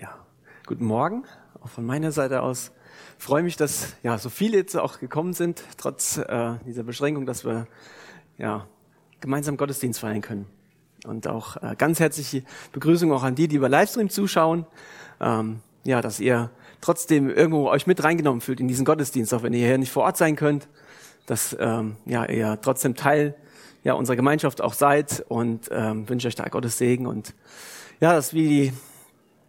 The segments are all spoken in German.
Ja, guten Morgen, auch von meiner Seite aus. Ich freue mich, dass ja so viele jetzt auch gekommen sind, trotz äh, dieser Beschränkung, dass wir ja gemeinsam Gottesdienst feiern können. Und auch äh, ganz herzliche Begrüßung auch an die, die über Livestream zuschauen. Ähm, ja, dass ihr trotzdem irgendwo euch mit reingenommen fühlt in diesen Gottesdienst, auch wenn ihr hier nicht vor Ort sein könnt, dass ähm, ja ihr trotzdem Teil ja unserer Gemeinschaft auch seid und ähm, wünsche euch da Gottes Segen und ja, dass wie die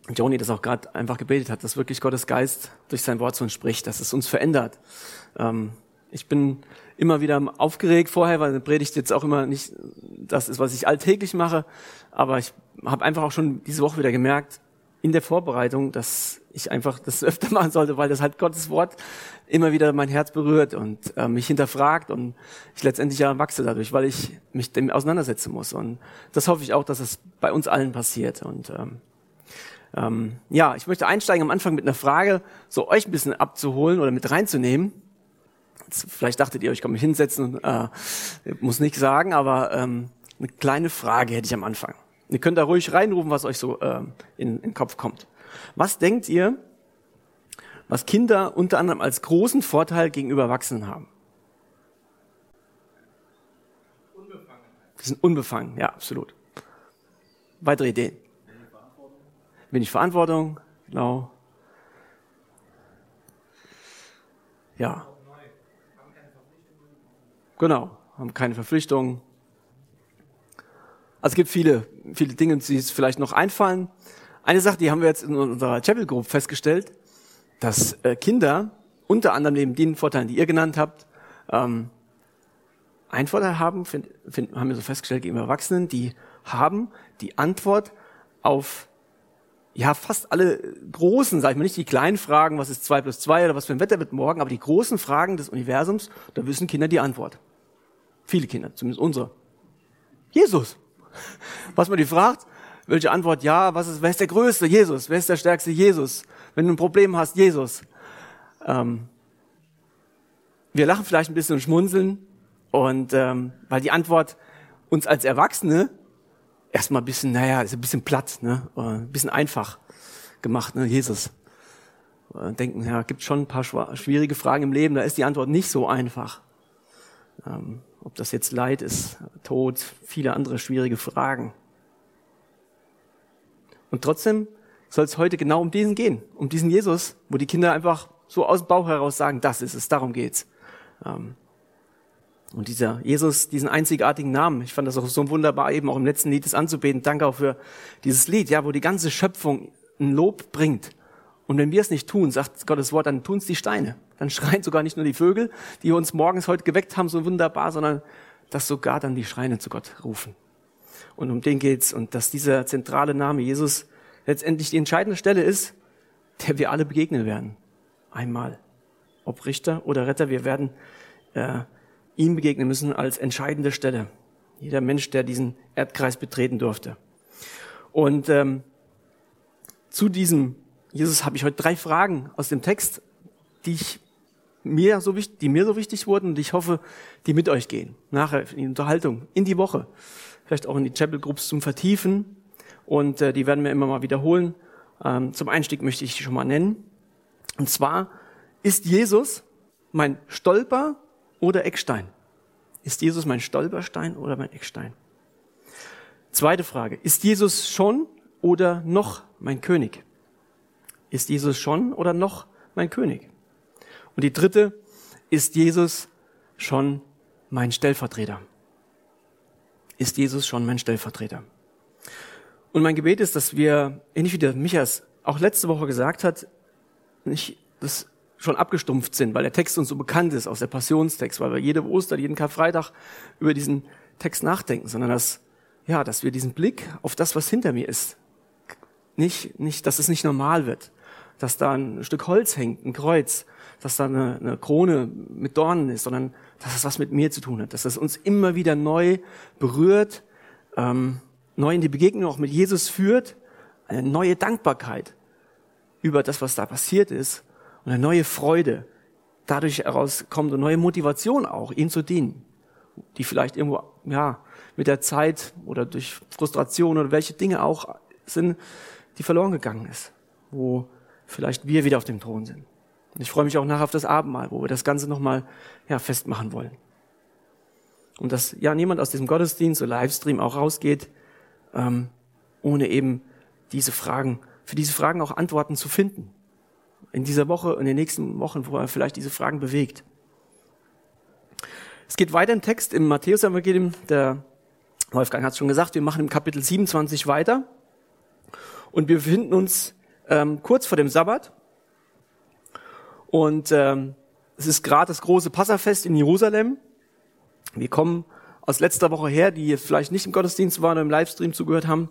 Joni das auch gerade einfach gebetet hat, dass wirklich Gottes Geist durch sein Wort zu uns spricht, dass es uns verändert. Ähm, ich bin immer wieder aufgeregt vorher, weil eine Predigt jetzt auch immer nicht das ist, was ich alltäglich mache. Aber ich habe einfach auch schon diese Woche wieder gemerkt, in der Vorbereitung, dass ich einfach das öfter machen sollte, weil das halt Gottes Wort immer wieder mein Herz berührt und äh, mich hinterfragt und ich letztendlich ja wachse dadurch, weil ich mich dem auseinandersetzen muss. Und das hoffe ich auch, dass es bei uns allen passiert. Und ähm, ähm, ja, ich möchte einsteigen am Anfang mit einer Frage, so euch ein bisschen abzuholen oder mit reinzunehmen. Jetzt, vielleicht dachtet ihr, ich kann mich hinsetzen und äh, muss nichts sagen, aber ähm, eine kleine Frage hätte ich am Anfang. Ihr könnt da ruhig reinrufen, was euch so äh, in, in den Kopf kommt. Was denkt ihr, was Kinder unter anderem als großen Vorteil gegenüber Erwachsenen haben? Unbefangen. Die sind unbefangen, ja, absolut. Weitere Ideen? Wenig Verantwortung, genau. Ja. Genau, haben keine Verpflichtungen. Also es gibt viele, viele Dinge, die es vielleicht noch einfallen. Eine Sache, die haben wir jetzt in unserer Chapel Group festgestellt, dass äh, Kinder unter anderem neben den Vorteilen, die ihr genannt habt, ähm, einen Vorteil haben, find, find, haben wir so festgestellt gegenüber Erwachsenen, die haben die Antwort auf ja, fast alle großen, sag ich mal, nicht die kleinen Fragen, was ist zwei plus zwei oder was für ein Wetter wird morgen, aber die großen Fragen des Universums, da wissen Kinder die Antwort. Viele Kinder, zumindest unsere. Jesus. Was man die fragt, welche Antwort? Ja, was ist, wer ist der Größte? Jesus. Wer ist der Stärkste? Jesus. Wenn du ein Problem hast, Jesus. Ähm, wir lachen vielleicht ein bisschen und schmunzeln und ähm, weil die Antwort uns als Erwachsene erstmal ein bisschen, naja, ist ein bisschen platt, ne? ein bisschen einfach gemacht, ne? Jesus. Denken, ja, gibt schon ein paar schwierige Fragen im Leben, da ist die Antwort nicht so einfach. Ähm, ob das jetzt Leid ist, Tod, viele andere schwierige Fragen. Und trotzdem soll es heute genau um diesen gehen, um diesen Jesus, wo die Kinder einfach so aus dem Bauch heraus sagen, das ist es, darum geht's. Ähm, und dieser Jesus, diesen einzigartigen Namen, ich fand das auch so wunderbar, eben auch im letzten Lied das anzubeten. Danke auch für dieses Lied, ja, wo die ganze Schöpfung ein Lob bringt. Und wenn wir es nicht tun, sagt Gottes Wort, dann tun es die Steine. Dann schreien sogar nicht nur die Vögel, die uns morgens heute geweckt haben, so wunderbar, sondern dass sogar dann die Schreine zu Gott rufen. Und um den geht's. Und dass dieser zentrale Name Jesus letztendlich die entscheidende Stelle ist, der wir alle begegnen werden. Einmal. Ob Richter oder Retter, wir werden äh, ihm begegnen müssen als entscheidende Stelle. Jeder Mensch, der diesen Erdkreis betreten durfte. Und ähm, zu diesem Jesus habe ich heute drei Fragen aus dem Text, die ich mir so wichtig, die mir so wichtig wurden und ich hoffe, die mit euch gehen. Nachher in die Unterhaltung, in die Woche, vielleicht auch in die Chapel Groups zum Vertiefen und äh, die werden wir immer mal wiederholen. Ähm, zum Einstieg möchte ich die schon mal nennen. Und zwar ist Jesus mein Stolper oder Eckstein? Ist Jesus mein Stolperstein oder mein Eckstein? Zweite Frage. Ist Jesus schon oder noch mein König? Ist Jesus schon oder noch mein König? Und die dritte, ist Jesus schon mein Stellvertreter? Ist Jesus schon mein Stellvertreter? Und mein Gebet ist, dass wir, ähnlich wie der Michas auch letzte Woche gesagt hat, nicht das schon abgestumpft sind, weil der Text uns so bekannt ist aus der Passionstext, weil wir jede Ostern, jeden Karfreitag über diesen Text nachdenken, sondern dass, ja, dass wir diesen Blick auf das, was hinter mir ist, nicht, nicht, dass es nicht normal wird, dass da ein Stück Holz hängt, ein Kreuz, dass da eine, eine Krone mit Dornen ist, sondern dass es was mit mir zu tun hat, dass es uns immer wieder neu berührt, ähm, neu in die Begegnung auch mit Jesus führt, eine neue Dankbarkeit über das, was da passiert ist und eine neue Freude dadurch herauskommt und neue Motivation auch, ihm zu dienen, die vielleicht irgendwo, ja, mit der Zeit oder durch Frustration oder welche Dinge auch sind, die verloren gegangen ist. wo vielleicht wir wieder auf dem Thron sind. Und ich freue mich auch nachher auf das Abendmahl, wo wir das Ganze nochmal ja, festmachen wollen. Und dass ja niemand aus diesem Gottesdienst oder Livestream auch rausgeht, ähm, ohne eben diese Fragen, für diese Fragen auch Antworten zu finden. In dieser Woche, in den nächsten Wochen, wo er vielleicht diese Fragen bewegt. Es geht weiter im Text im Matthäus-Evangelium. Der Wolfgang hat es schon gesagt, wir machen im Kapitel 27 weiter. Und wir befinden uns ähm, kurz vor dem Sabbat. Und ähm, es ist gerade das große Passafest in Jerusalem. Wir kommen aus letzter Woche her, die vielleicht nicht im Gottesdienst waren oder im Livestream zugehört haben,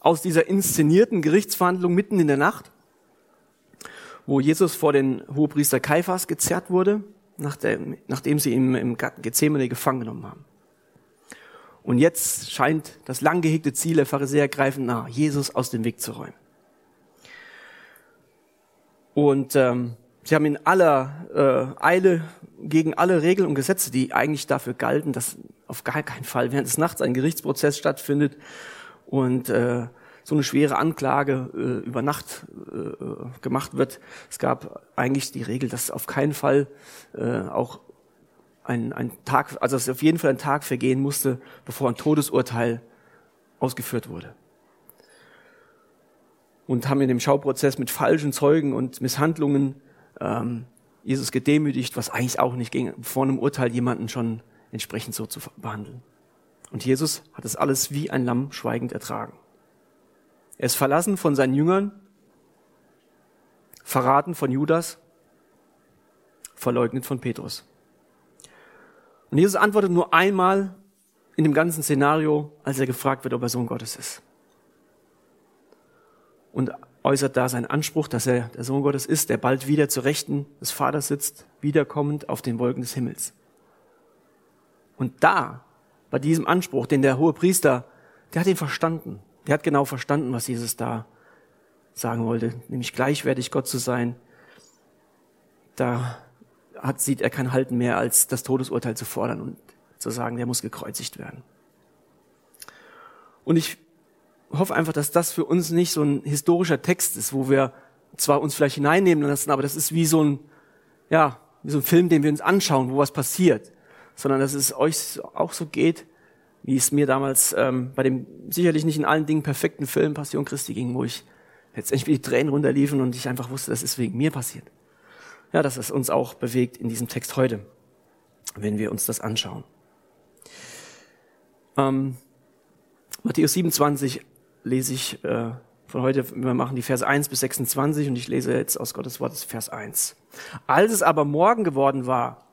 aus dieser inszenierten Gerichtsverhandlung mitten in der Nacht, wo Jesus vor den Hohepriester Kaiphas gezerrt wurde, nachdem, nachdem sie ihn im Garten Gethsemane gefangen genommen haben. Und jetzt scheint das lang gehegte Ziel der Pharisäer greifend nah, Jesus aus dem Weg zu räumen. Und ähm, sie haben in aller äh, Eile gegen alle Regeln und Gesetze, die eigentlich dafür galten, dass auf gar keinen Fall während des Nachts ein Gerichtsprozess stattfindet und äh, so eine schwere Anklage äh, über Nacht äh, gemacht wird. Es gab eigentlich die Regel, dass auf keinen Fall äh, auch ein, ein Tag, also dass auf jeden Fall ein Tag vergehen musste, bevor ein Todesurteil ausgeführt wurde. Und haben in dem Schauprozess mit falschen Zeugen und Misshandlungen ähm, Jesus gedemütigt, was eigentlich auch nicht ging, vor einem Urteil jemanden schon entsprechend so zu behandeln. Und Jesus hat es alles wie ein Lamm schweigend ertragen. Er ist verlassen von seinen Jüngern, verraten von Judas, verleugnet von Petrus. Und Jesus antwortet nur einmal in dem ganzen Szenario, als er gefragt wird, ob er Sohn Gottes ist. Und äußert da seinen Anspruch, dass er der Sohn Gottes ist, der bald wieder zur Rechten des Vaters sitzt, wiederkommend auf den Wolken des Himmels. Und da, bei diesem Anspruch, den der hohe Priester, der hat ihn verstanden. Der hat genau verstanden, was Jesus da sagen wollte, nämlich gleichwertig Gott zu sein. Da hat, sieht er kein Halten mehr, als das Todesurteil zu fordern und zu sagen, der muss gekreuzigt werden. Und ich hoffe einfach, dass das für uns nicht so ein historischer Text ist, wo wir zwar uns vielleicht hineinnehmen lassen, aber das ist wie so ein, ja, wie so ein Film, den wir uns anschauen, wo was passiert, sondern dass es euch auch so geht, wie es mir damals ähm, bei dem sicherlich nicht in allen Dingen perfekten Film Passion Christi ging, wo ich letztendlich wie die Tränen runterliefen und ich einfach wusste, das ist wegen mir passiert. Ja, dass es uns auch bewegt in diesem Text heute, wenn wir uns das anschauen. Ähm, Matthäus 27 lese ich äh, von heute, wir machen die Verse 1 bis 26 und ich lese jetzt aus Gottes Wort Vers 1. Als es aber Morgen geworden war,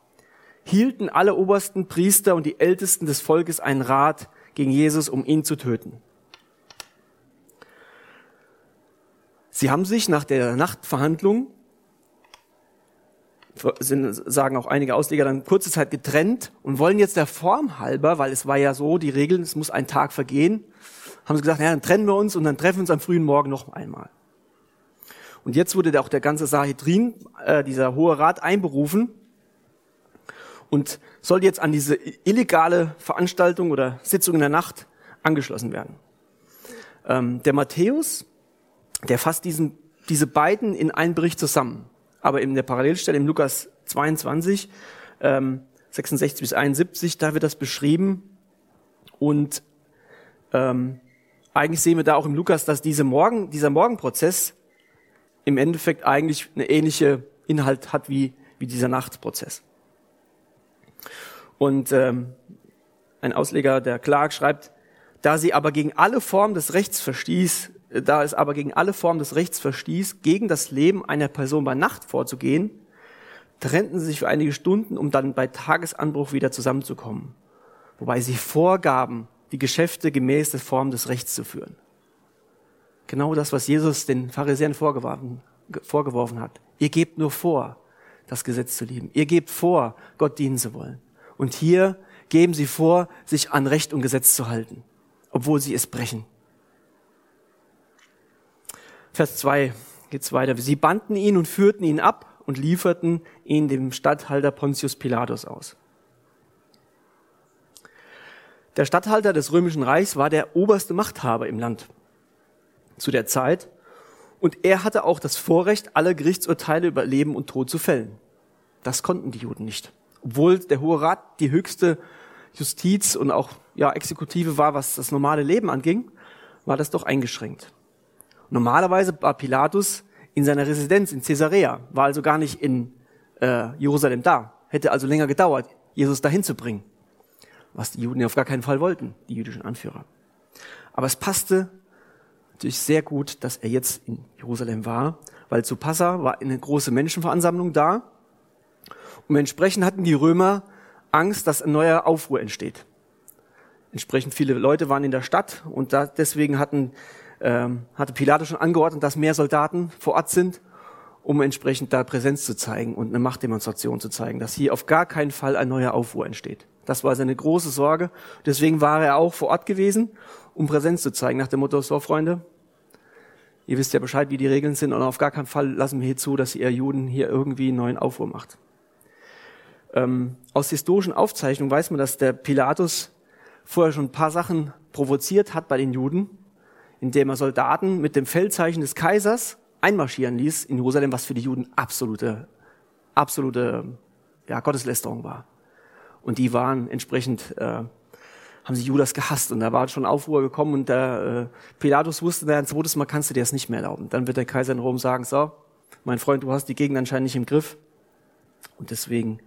hielten alle obersten Priester und die Ältesten des Volkes einen Rat gegen Jesus, um ihn zu töten. Sie haben sich nach der Nachtverhandlung, sind, sagen auch einige Ausleger, dann kurze Zeit getrennt und wollen jetzt der Form halber, weil es war ja so, die Regeln, es muss ein Tag vergehen, haben sie gesagt, ja, dann trennen wir uns und dann treffen wir uns am frühen Morgen noch einmal. Und jetzt wurde auch der ganze Sahedrin, äh, dieser Hohe Rat, einberufen und soll jetzt an diese illegale Veranstaltung oder Sitzung in der Nacht angeschlossen werden. Ähm, der Matthäus, der fasst diesen, diese beiden in einen Bericht zusammen. Aber in der Parallelstelle im Lukas 22, ähm, 66 bis 71, da wird das beschrieben und ähm, eigentlich sehen wir da auch im Lukas, dass diese Morgen, dieser Morgenprozess im Endeffekt eigentlich eine ähnliche Inhalt hat wie, wie dieser Nachtprozess. Und ähm, ein Ausleger, der Clark, schreibt, da sie aber gegen alle Formen des Rechts verstieß, da es aber gegen alle Formen des Rechts verstieß, gegen das Leben einer Person bei Nacht vorzugehen, trennten sie sich für einige Stunden, um dann bei Tagesanbruch wieder zusammenzukommen. Wobei sie vorgaben, die Geschäfte gemäß der Form des Rechts zu führen. Genau das, was Jesus den Pharisäern vorgeworfen, vorgeworfen hat. Ihr gebt nur vor, das Gesetz zu lieben. Ihr gebt vor, Gott dienen zu wollen. Und hier geben sie vor, sich an Recht und Gesetz zu halten, obwohl sie es brechen. Vers 2 geht's weiter. Sie banden ihn und führten ihn ab und lieferten ihn dem Statthalter Pontius Pilatus aus. Der Statthalter des Römischen Reichs war der oberste Machthaber im Land zu der Zeit Und er hatte auch das Vorrecht, alle Gerichtsurteile über Leben und Tod zu fällen. Das konnten die Juden nicht. Obwohl der Hohe Rat die höchste Justiz und auch ja, Exekutive war, was das normale Leben anging, war das doch eingeschränkt. Normalerweise war Pilatus in seiner Residenz in Caesarea, war also gar nicht in äh, Jerusalem da. Hätte also länger gedauert, Jesus dahin zu bringen. Was die Juden ja auf gar keinen Fall wollten, die jüdischen Anführer. Aber es passte natürlich sehr gut, dass er jetzt in Jerusalem war, weil zu Passa war eine große Menschenveransammlung da. Und entsprechend hatten die Römer Angst, dass ein neuer Aufruhr entsteht. Entsprechend viele Leute waren in der Stadt und da, deswegen hatten, ähm, hatte Pilatus schon angeordnet, dass mehr Soldaten vor Ort sind, um entsprechend da Präsenz zu zeigen und eine Machtdemonstration zu zeigen, dass hier auf gar keinen Fall ein neuer Aufruhr entsteht. Das war seine große Sorge. Deswegen war er auch vor Ort gewesen, um Präsenz zu zeigen, nach dem Motto, so Freunde, ihr wisst ja Bescheid, wie die Regeln sind und auf gar keinen Fall lassen wir hier zu, dass ihr Juden hier irgendwie einen neuen Aufruhr macht. Ähm, aus historischen Aufzeichnungen weiß man, dass der Pilatus vorher schon ein paar Sachen provoziert hat bei den Juden, indem er Soldaten mit dem Feldzeichen des Kaisers einmarschieren ließ in Jerusalem, was für die Juden absolute, absolute ja, Gotteslästerung war. Und die waren entsprechend, äh, haben sie Judas gehasst und da war schon Aufruhr gekommen und der äh, Pilatus wusste, na, ein zweites Mal kannst du dir das nicht mehr erlauben. Dann wird der Kaiser in Rom sagen, so, mein Freund, du hast die Gegend anscheinend nicht im Griff. Und deswegen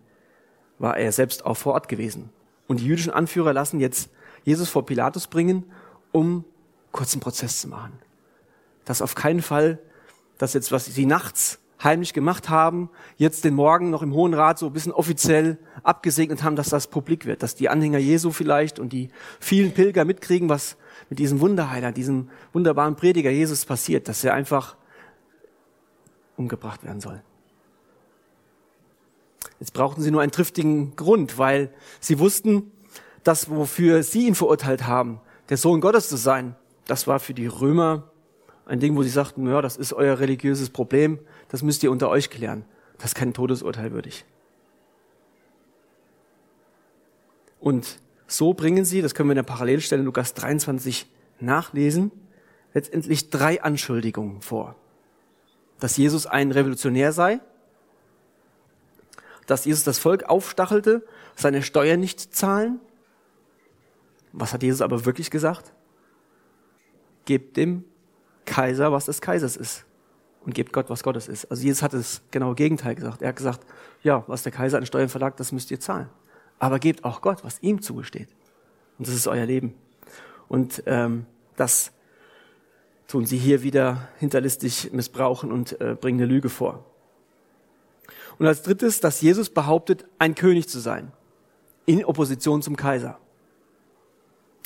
war er selbst auch vor Ort gewesen. Und die jüdischen Anführer lassen jetzt Jesus vor Pilatus bringen, um kurzen Prozess zu machen. Dass auf keinen Fall, dass jetzt, was sie nachts heimlich gemacht haben, jetzt den Morgen noch im Hohen Rat so ein bisschen offiziell abgesegnet haben, dass das publik wird, dass die Anhänger Jesu vielleicht und die vielen Pilger mitkriegen, was mit diesem Wunderheiler, diesem wunderbaren Prediger Jesus passiert, dass er einfach umgebracht werden soll. Jetzt brauchten sie nur einen triftigen Grund, weil sie wussten, dass wofür sie ihn verurteilt haben, der Sohn Gottes zu sein, das war für die Römer ein Ding, wo sie sagten, ja, das ist euer religiöses Problem, das müsst ihr unter euch klären. Das ist kein Todesurteil würdig. Und so bringen sie, das können wir in der Parallelstelle Lukas 23 nachlesen, letztendlich drei Anschuldigungen vor. Dass Jesus ein Revolutionär sei, dass Jesus das Volk aufstachelte, seine Steuern nicht zahlen. Was hat Jesus aber wirklich gesagt? Gebt dem Kaiser, was des Kaisers ist. Und gebt Gott, was Gottes ist. Also Jesus hat das genaue Gegenteil gesagt. Er hat gesagt, ja, was der Kaiser an Steuern verlangt, das müsst ihr zahlen. Aber gebt auch Gott, was ihm zugesteht. Und das ist euer Leben. Und ähm, das tun sie hier wieder hinterlistig missbrauchen und äh, bringen eine Lüge vor. Und als drittes, dass Jesus behauptet, ein König zu sein, in Opposition zum Kaiser.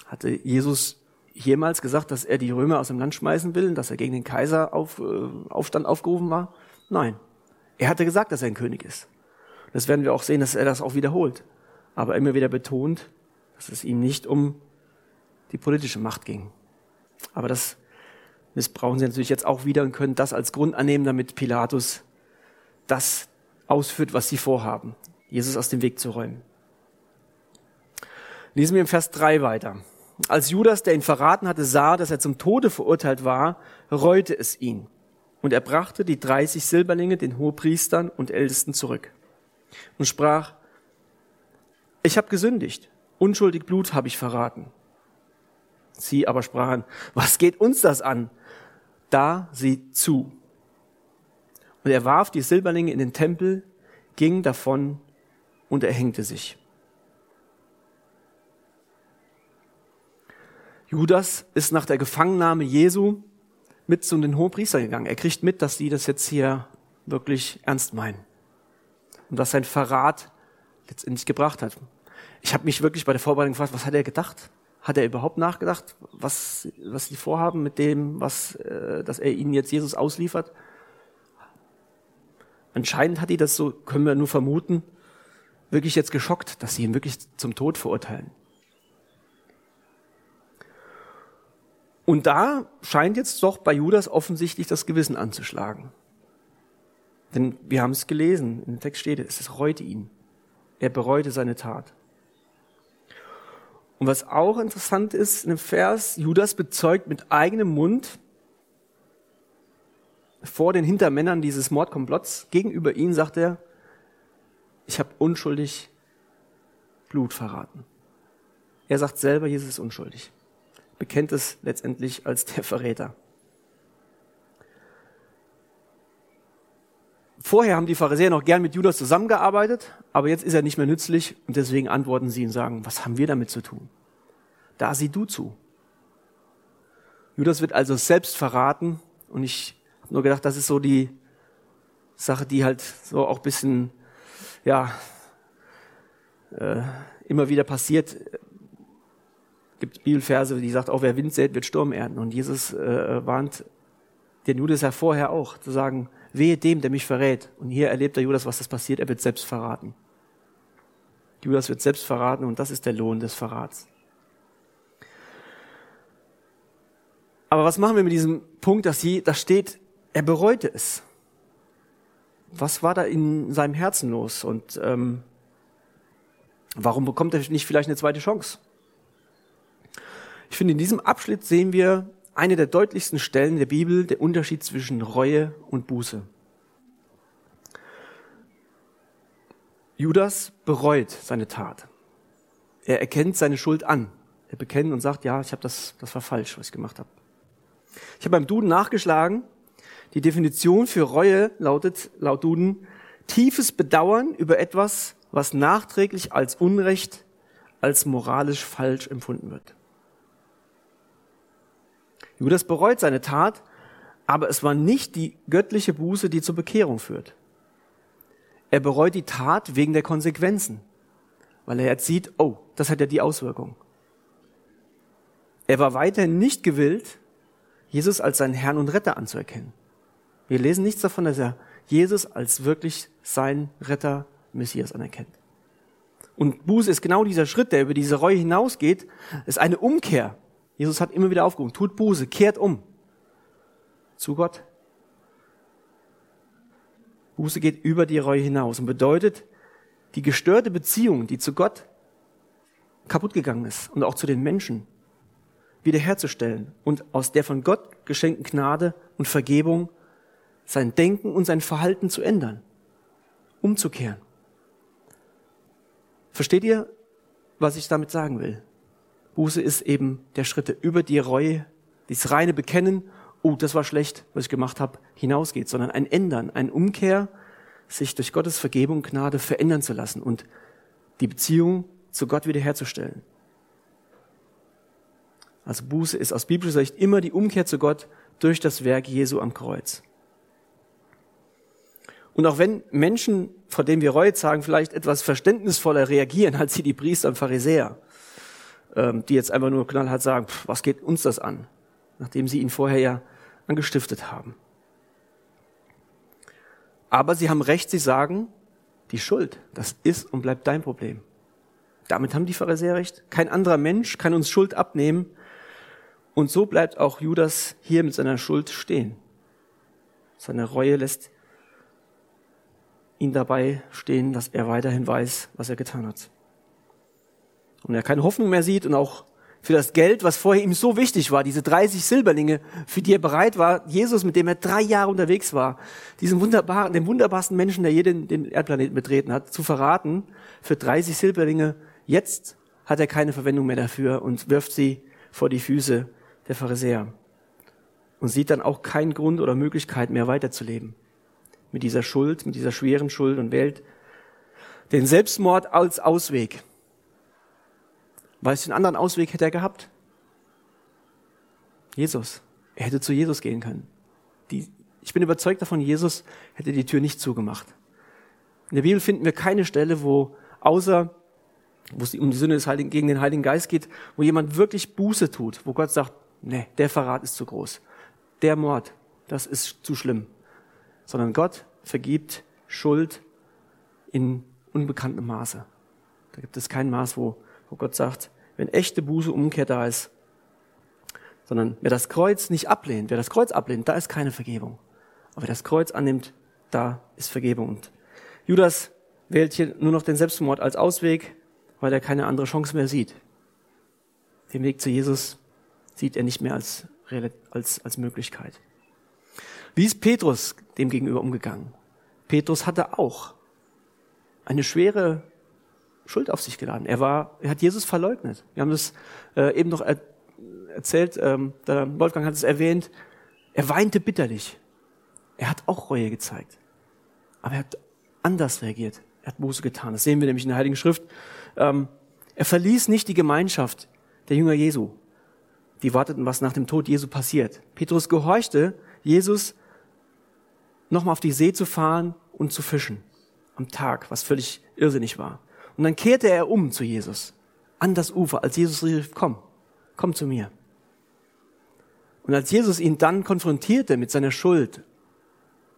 Hatte Jesus jemals gesagt, dass er die Römer aus dem Land schmeißen will, dass er gegen den Kaiser auf, äh, Aufstand aufgerufen war? Nein. Er hatte gesagt, dass er ein König ist. Das werden wir auch sehen, dass er das auch wiederholt. Aber immer wieder betont, dass es ihm nicht um die politische Macht ging. Aber das missbrauchen sie natürlich jetzt auch wieder und können das als Grund annehmen, damit Pilatus das ausführt, was sie vorhaben, Jesus aus dem Weg zu räumen. Lesen wir im Vers 3 weiter. Als Judas, der ihn verraten hatte, sah, dass er zum Tode verurteilt war, reute es ihn. Und er brachte die 30 Silberlinge den Hohepriestern und Ältesten zurück und sprach, ich habe gesündigt, unschuldig Blut habe ich verraten. Sie aber sprachen, was geht uns das an? Da sie zu. Und er warf die Silberlinge in den Tempel, ging davon und erhängte sich. Judas ist nach der Gefangennahme Jesu mit zu den Hohenpriestern gegangen. Er kriegt mit, dass die das jetzt hier wirklich ernst meinen. Und was sein Verrat letztendlich gebracht hat. Ich habe mich wirklich bei der Vorbereitung gefragt, was hat er gedacht? Hat er überhaupt nachgedacht, was, was sie vorhaben mit dem, was, äh, dass er ihnen jetzt Jesus ausliefert? Anscheinend hat die das so, können wir nur vermuten, wirklich jetzt geschockt, dass sie ihn wirklich zum Tod verurteilen. Und da scheint jetzt doch bei Judas offensichtlich das Gewissen anzuschlagen. Denn wir haben es gelesen, im Text steht es, es reute ihn. Er bereute seine Tat. Und was auch interessant ist in dem Vers, Judas bezeugt mit eigenem Mund, vor den Hintermännern dieses Mordkomplotts gegenüber ihnen sagt er, ich habe unschuldig Blut verraten. Er sagt selber, Jesus ist unschuldig. Bekennt es letztendlich als der Verräter. Vorher haben die Pharisäer noch gern mit Judas zusammengearbeitet, aber jetzt ist er nicht mehr nützlich und deswegen antworten sie und sagen, was haben wir damit zu tun? Da sieh du zu. Judas wird also selbst verraten und ich habe nur gedacht, das ist so die Sache, die halt so auch bisschen, ja, äh, immer wieder passiert. Gibt Bibelverse, die sagt, auch wer Wind sät, wird Sturm ernten. Und Jesus äh, warnt den Judas ja vorher auch, zu sagen, wehe dem, der mich verrät. Und hier erlebt der Judas, was das passiert, er wird selbst verraten. Judas wird selbst verraten und das ist der Lohn des Verrats. Aber was machen wir mit diesem Punkt, dass hier, da steht, er bereute es. Was war da in seinem Herzen los? Und ähm, warum bekommt er nicht vielleicht eine zweite Chance? Ich finde, in diesem Abschnitt sehen wir eine der deutlichsten Stellen der Bibel, der Unterschied zwischen Reue und Buße. Judas bereut seine Tat. Er erkennt seine Schuld an. Er bekennt und sagt, ja, ich habe das, das war falsch, was ich gemacht habe. Ich habe beim Duden nachgeschlagen. Die Definition für Reue lautet laut Duden tiefes Bedauern über etwas, was nachträglich als Unrecht, als moralisch falsch empfunden wird. Judas bereut seine Tat, aber es war nicht die göttliche Buße, die zur Bekehrung führt. Er bereut die Tat wegen der Konsequenzen, weil er jetzt sieht, oh, das hat ja die Auswirkung. Er war weiterhin nicht gewillt, Jesus als seinen Herrn und Retter anzuerkennen. Wir lesen nichts davon, dass er Jesus als wirklich sein Retter, Messias anerkennt. Und Buße ist genau dieser Schritt, der über diese Reue hinausgeht, ist eine Umkehr Jesus hat immer wieder aufgerufen, tut Buße, kehrt um zu Gott. Buße geht über die Reue hinaus und bedeutet, die gestörte Beziehung, die zu Gott kaputt gegangen ist und auch zu den Menschen, wiederherzustellen und aus der von Gott geschenkten Gnade und Vergebung sein Denken und sein Verhalten zu ändern, umzukehren. Versteht ihr, was ich damit sagen will? Buße ist eben der Schritt über die Reue, das reine Bekennen, oh, das war schlecht, was ich gemacht habe, hinausgeht, sondern ein Ändern, ein Umkehr, sich durch Gottes Vergebung, Gnade verändern zu lassen und die Beziehung zu Gott wiederherzustellen. Also Buße ist aus biblischer Sicht immer die Umkehr zu Gott durch das Werk Jesu am Kreuz. Und auch wenn Menschen, vor denen wir Reue zeigen, vielleicht etwas verständnisvoller reagieren als sie die Priester und Pharisäer, ähm, die jetzt einfach nur knallhart sagen, pff, was geht uns das an, nachdem sie ihn vorher ja angestiftet haben. Aber sie haben recht, sie sagen, die Schuld, das ist und bleibt dein Problem. Damit haben die Pharisäer recht. Kein anderer Mensch kann uns Schuld abnehmen. Und so bleibt auch Judas hier mit seiner Schuld stehen. Seine Reue lässt ihn dabei stehen, dass er weiterhin weiß, was er getan hat und er keine Hoffnung mehr sieht und auch für das Geld, was vorher ihm so wichtig war, diese 30 Silberlinge, für die er bereit war, Jesus, mit dem er drei Jahre unterwegs war, diesen wunderbaren, den wunderbarsten Menschen, der je den, den Erdplaneten betreten hat, zu verraten, für 30 Silberlinge, jetzt hat er keine Verwendung mehr dafür und wirft sie vor die Füße der Pharisäer und sieht dann auch keinen Grund oder Möglichkeit mehr weiterzuleben. Mit dieser Schuld, mit dieser schweren Schuld und wählt den Selbstmord als Ausweg. Weißt du, einen anderen Ausweg hätte er gehabt? Jesus. Er hätte zu Jesus gehen können. Die, ich bin überzeugt davon, Jesus hätte die Tür nicht zugemacht. In der Bibel finden wir keine Stelle, wo außer, wo es um die Sünde des Heiligen, gegen den Heiligen Geist geht, wo jemand wirklich Buße tut, wo Gott sagt, nee, der Verrat ist zu groß. Der Mord, das ist zu schlimm. Sondern Gott vergibt Schuld in unbekanntem Maße. Da gibt es kein Maß, wo, wo Gott sagt, wenn echte Buße, Umkehr da ist. Sondern wer das Kreuz nicht ablehnt, wer das Kreuz ablehnt, da ist keine Vergebung. Aber wer das Kreuz annimmt, da ist Vergebung. Und Judas wählt hier nur noch den Selbstmord als Ausweg, weil er keine andere Chance mehr sieht. Den Weg zu Jesus sieht er nicht mehr als, als, als Möglichkeit. Wie ist Petrus dem gegenüber umgegangen? Petrus hatte auch eine schwere Schuld auf sich geladen. Er war, er hat Jesus verleugnet. Wir haben das äh, eben noch er, erzählt, ähm, der Wolfgang hat es erwähnt. Er weinte bitterlich. Er hat auch Reue gezeigt. Aber er hat anders reagiert. Er hat Buße getan. Das sehen wir nämlich in der Heiligen Schrift. Ähm, er verließ nicht die Gemeinschaft der Jünger Jesu. Die warteten, was nach dem Tod Jesu passiert. Petrus gehorchte Jesus, nochmal auf die See zu fahren und zu fischen. Am Tag, was völlig irrsinnig war. Und dann kehrte er um zu Jesus. An das Ufer, als Jesus rief, komm, komm zu mir. Und als Jesus ihn dann konfrontierte mit seiner Schuld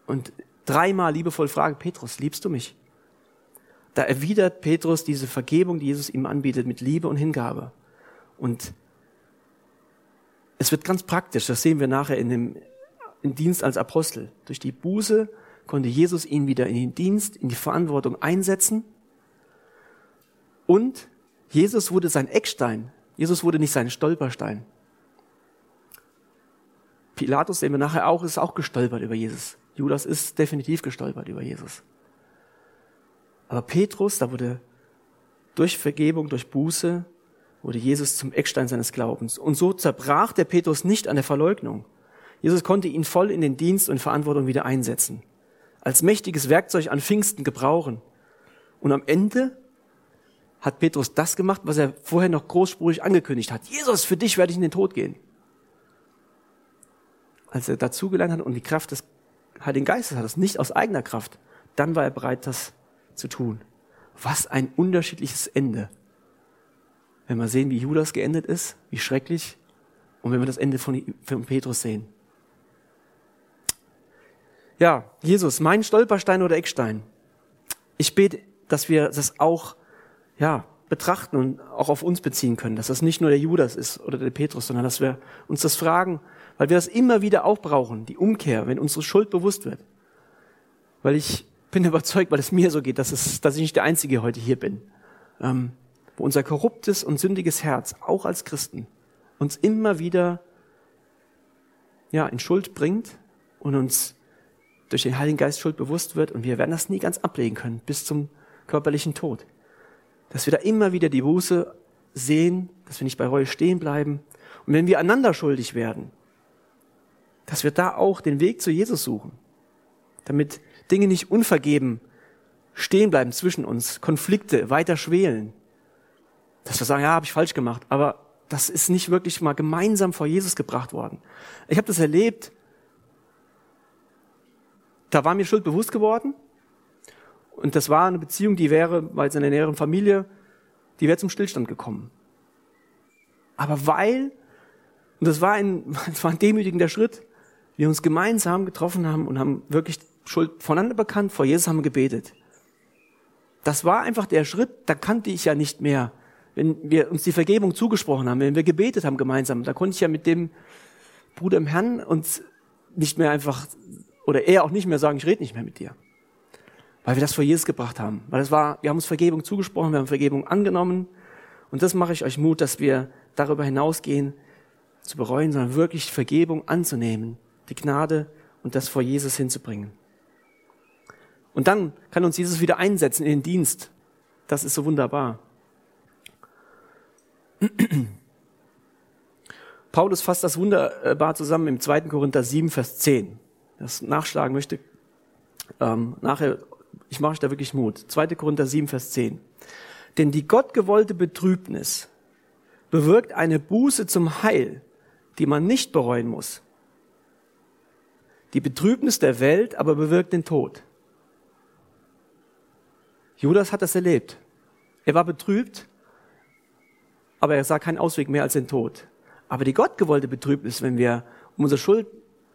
und dreimal liebevoll fragt, Petrus, liebst du mich? Da erwidert Petrus diese Vergebung, die Jesus ihm anbietet, mit Liebe und Hingabe. Und es wird ganz praktisch, das sehen wir nachher in dem in Dienst als Apostel. Durch die Buße konnte Jesus ihn wieder in den Dienst, in die Verantwortung einsetzen. Und Jesus wurde sein Eckstein. Jesus wurde nicht sein Stolperstein. Pilatus, sehen wir nachher auch, ist auch gestolpert über Jesus. Judas ist definitiv gestolpert über Jesus. Aber Petrus, da wurde durch Vergebung, durch Buße, wurde Jesus zum Eckstein seines Glaubens. Und so zerbrach der Petrus nicht an der Verleugnung. Jesus konnte ihn voll in den Dienst und Verantwortung wieder einsetzen. Als mächtiges Werkzeug an Pfingsten gebrauchen. Und am Ende hat Petrus das gemacht, was er vorher noch großspurig angekündigt hat. Jesus, für dich werde ich in den Tod gehen. Als er dazugelernt hat und die Kraft des Heiligen Geistes hat, das nicht aus eigener Kraft, dann war er bereit, das zu tun. Was ein unterschiedliches Ende. Wenn wir sehen, wie Judas geendet ist, wie schrecklich, und wenn wir das Ende von, von Petrus sehen. Ja, Jesus, mein Stolperstein oder Eckstein. Ich bete, dass wir das auch, ja, betrachten und auch auf uns beziehen können, dass das nicht nur der Judas ist oder der Petrus, sondern dass wir uns das fragen, weil wir das immer wieder auch brauchen, die Umkehr, wenn unsere Schuld bewusst wird. Weil ich bin überzeugt, weil es mir so geht, dass, es, dass ich nicht der Einzige heute hier bin. Ähm, wo unser korruptes und sündiges Herz, auch als Christen, uns immer wieder ja, in Schuld bringt und uns durch den Heiligen Geist Schuld bewusst wird und wir werden das nie ganz ablegen können bis zum körperlichen Tod. Dass wir da immer wieder die Buße sehen, dass wir nicht bei Reue stehen bleiben. Und wenn wir einander schuldig werden, dass wir da auch den Weg zu Jesus suchen, damit Dinge nicht unvergeben stehen bleiben zwischen uns, Konflikte weiter schwelen. Dass wir sagen, ja, habe ich falsch gemacht, aber das ist nicht wirklich mal gemeinsam vor Jesus gebracht worden. Ich habe das erlebt. Da war mir Schuld bewusst geworden. Und das war eine Beziehung, die wäre, weil es in der näheren Familie, die wäre zum Stillstand gekommen. Aber weil, und das war ein, das war ein demütigender Schritt, wir uns gemeinsam getroffen haben und haben wirklich Schuld voneinander bekannt, vor Jesus haben wir gebetet. Das war einfach der Schritt, da kannte ich ja nicht mehr. Wenn wir uns die Vergebung zugesprochen haben, wenn wir gebetet haben gemeinsam, da konnte ich ja mit dem Bruder im Herrn uns nicht mehr einfach, oder er auch nicht mehr sagen, ich rede nicht mehr mit dir. Weil wir das vor Jesus gebracht haben. Weil das war, wir haben uns Vergebung zugesprochen, wir haben Vergebung angenommen. Und das mache ich euch Mut, dass wir darüber hinausgehen, zu bereuen, sondern wirklich Vergebung anzunehmen, die Gnade und das vor Jesus hinzubringen. Und dann kann uns Jesus wieder einsetzen in den Dienst. Das ist so wunderbar. Paulus fasst das wunderbar zusammen im 2. Korinther 7, Vers 10. Das nachschlagen möchte, ähm, nachher, ich mache euch da wirklich Mut. 2. Korinther 7, Vers 10. Denn die gottgewollte Betrübnis bewirkt eine Buße zum Heil, die man nicht bereuen muss. Die Betrübnis der Welt aber bewirkt den Tod. Judas hat das erlebt. Er war betrübt, aber er sah keinen Ausweg mehr als den Tod. Aber die gottgewollte Betrübnis, wenn wir um unsere Schuld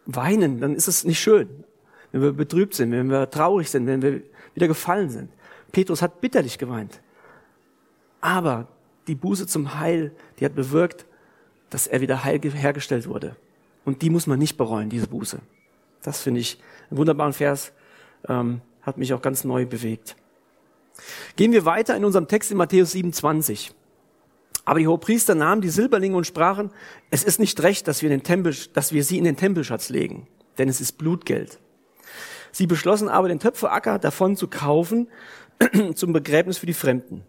weinen, dann ist es nicht schön. Wenn wir betrübt sind, wenn wir traurig sind, wenn wir wieder gefallen sind. Petrus hat bitterlich geweint. Aber die Buße zum Heil, die hat bewirkt, dass er wieder heil hergestellt wurde. Und die muss man nicht bereuen, diese Buße. Das finde ich einen wunderbaren Vers, ähm, hat mich auch ganz neu bewegt. Gehen wir weiter in unserem Text in Matthäus 27. Aber die Hohepriester nahmen die Silberlinge und sprachen, es ist nicht recht, dass wir, den Tempel, dass wir sie in den Tempelschatz legen. denn es ist Blutgeld. Sie beschlossen aber, den Töpferacker davon zu kaufen zum Begräbnis für die Fremden.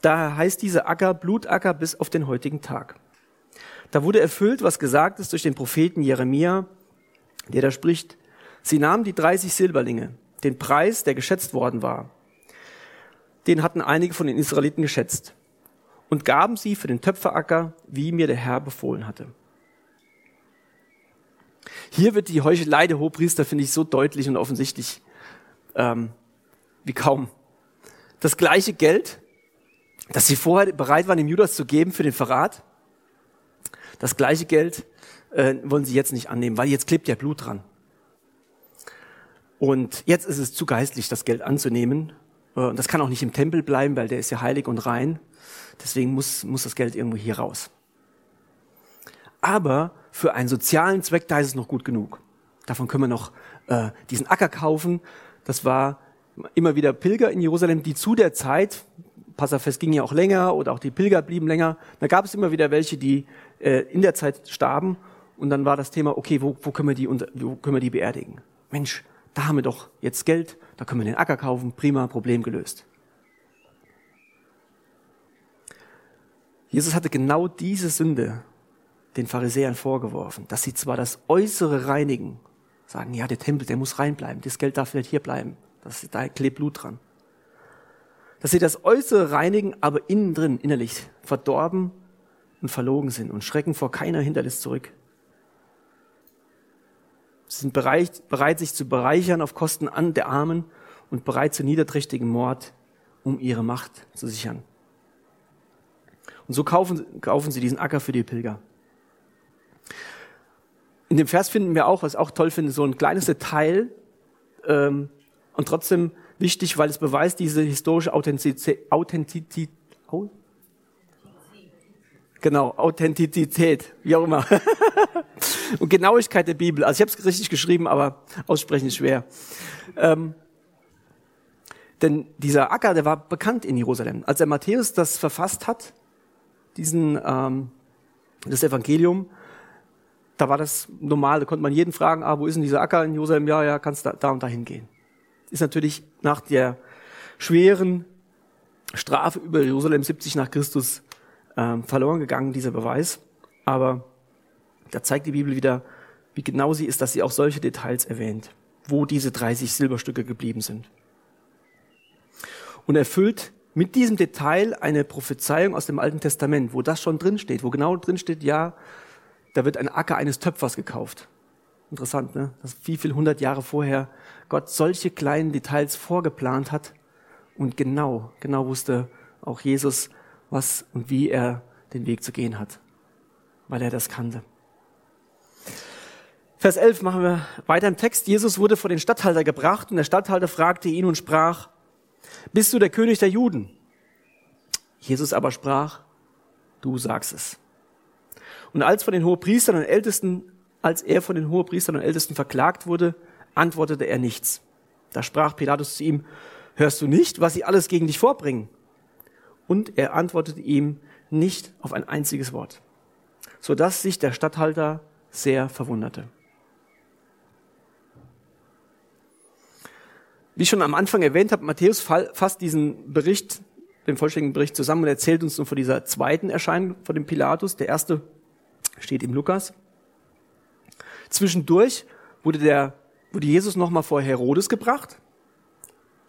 Daher heißt dieser Acker Blutacker bis auf den heutigen Tag. Da wurde erfüllt, was gesagt ist durch den Propheten Jeremia, der da spricht, sie nahmen die 30 Silberlinge, den Preis, der geschätzt worden war. Den hatten einige von den Israeliten geschätzt und gaben sie für den Töpferacker, wie mir der Herr befohlen hatte. Hier wird die Heuchelei der Hohepriester, finde ich, so deutlich und offensichtlich ähm, wie kaum. Das gleiche Geld, das sie vorher bereit waren, dem Judas zu geben für den Verrat, das gleiche Geld äh, wollen sie jetzt nicht annehmen, weil jetzt klebt ja Blut dran. Und jetzt ist es zu geistlich, das Geld anzunehmen. Äh, und das kann auch nicht im Tempel bleiben, weil der ist ja heilig und rein. Deswegen muss, muss das Geld irgendwo hier raus. Aber für einen sozialen Zweck, da ist es noch gut genug. Davon können wir noch äh, diesen Acker kaufen. Das war immer wieder Pilger in Jerusalem, die zu der Zeit, Passafest ging ja auch länger oder auch die Pilger blieben länger, da gab es immer wieder welche, die äh, in der Zeit starben und dann war das Thema, okay, wo, wo, können wir die, wo können wir die beerdigen? Mensch, da haben wir doch jetzt Geld, da können wir den Acker kaufen, prima, Problem gelöst. Jesus hatte genau diese Sünde den Pharisäern vorgeworfen, dass sie zwar das Äußere reinigen, sagen, ja, der Tempel, der muss reinbleiben, das Geld darf nicht hier bleiben, das, da klebt Blut dran. Dass sie das Äußere reinigen, aber innen drin, innerlich verdorben und verlogen sind und schrecken vor keiner Hindernis zurück. Sie sind bereit, bereit, sich zu bereichern auf Kosten an der Armen und bereit zu niederträchtigen Mord, um ihre Macht zu sichern. Und so kaufen, kaufen sie diesen Acker für die Pilger. In dem Vers finden wir auch, was ich auch toll finde, so ein kleines Detail ähm, und trotzdem wichtig, weil es beweist diese historische Authentizität. Authentizität oh. Genau, Authentizität, wie auch immer. und Genauigkeit der Bibel. Also ich habe es richtig geschrieben, aber aussprechen ist schwer. Ähm, denn dieser Acker, der war bekannt in Jerusalem. Als der Matthäus das verfasst hat, diesen ähm, das Evangelium, da war das normal, da konnte man jeden fragen, ah, wo ist denn dieser Acker in Jerusalem? Ja, ja, kannst da, da und dahin gehen. Ist natürlich nach der schweren Strafe über Jerusalem 70 nach Christus ähm, verloren gegangen, dieser Beweis. Aber da zeigt die Bibel wieder, wie genau sie ist, dass sie auch solche Details erwähnt, wo diese 30 Silberstücke geblieben sind. Und erfüllt mit diesem Detail eine Prophezeiung aus dem Alten Testament, wo das schon drin steht, wo genau drin steht, ja, da wird ein Acker eines Töpfers gekauft. Interessant, ne? Dass wie viel hundert Jahre vorher Gott solche kleinen Details vorgeplant hat und genau, genau wusste auch Jesus, was und wie er den Weg zu gehen hat, weil er das kannte. Vers 11 machen wir weiter im Text. Jesus wurde vor den Statthalter gebracht und der Statthalter fragte ihn und sprach, bist du der König der Juden? Jesus aber sprach, du sagst es. Und als von den Hohepriestern und Ältesten, als er von den Hohepriestern und Ältesten verklagt wurde, antwortete er nichts. Da sprach Pilatus zu ihm, hörst du nicht, was sie alles gegen dich vorbringen? Und er antwortete ihm nicht auf ein einziges Wort, so dass sich der Statthalter sehr verwunderte. Wie schon am Anfang erwähnt habe, Matthäus fasst diesen Bericht, den vollständigen Bericht zusammen und erzählt uns nun von dieser zweiten Erscheinung von dem Pilatus. Der erste steht im Lukas. Zwischendurch wurde der, wurde Jesus nochmal vor Herodes gebracht.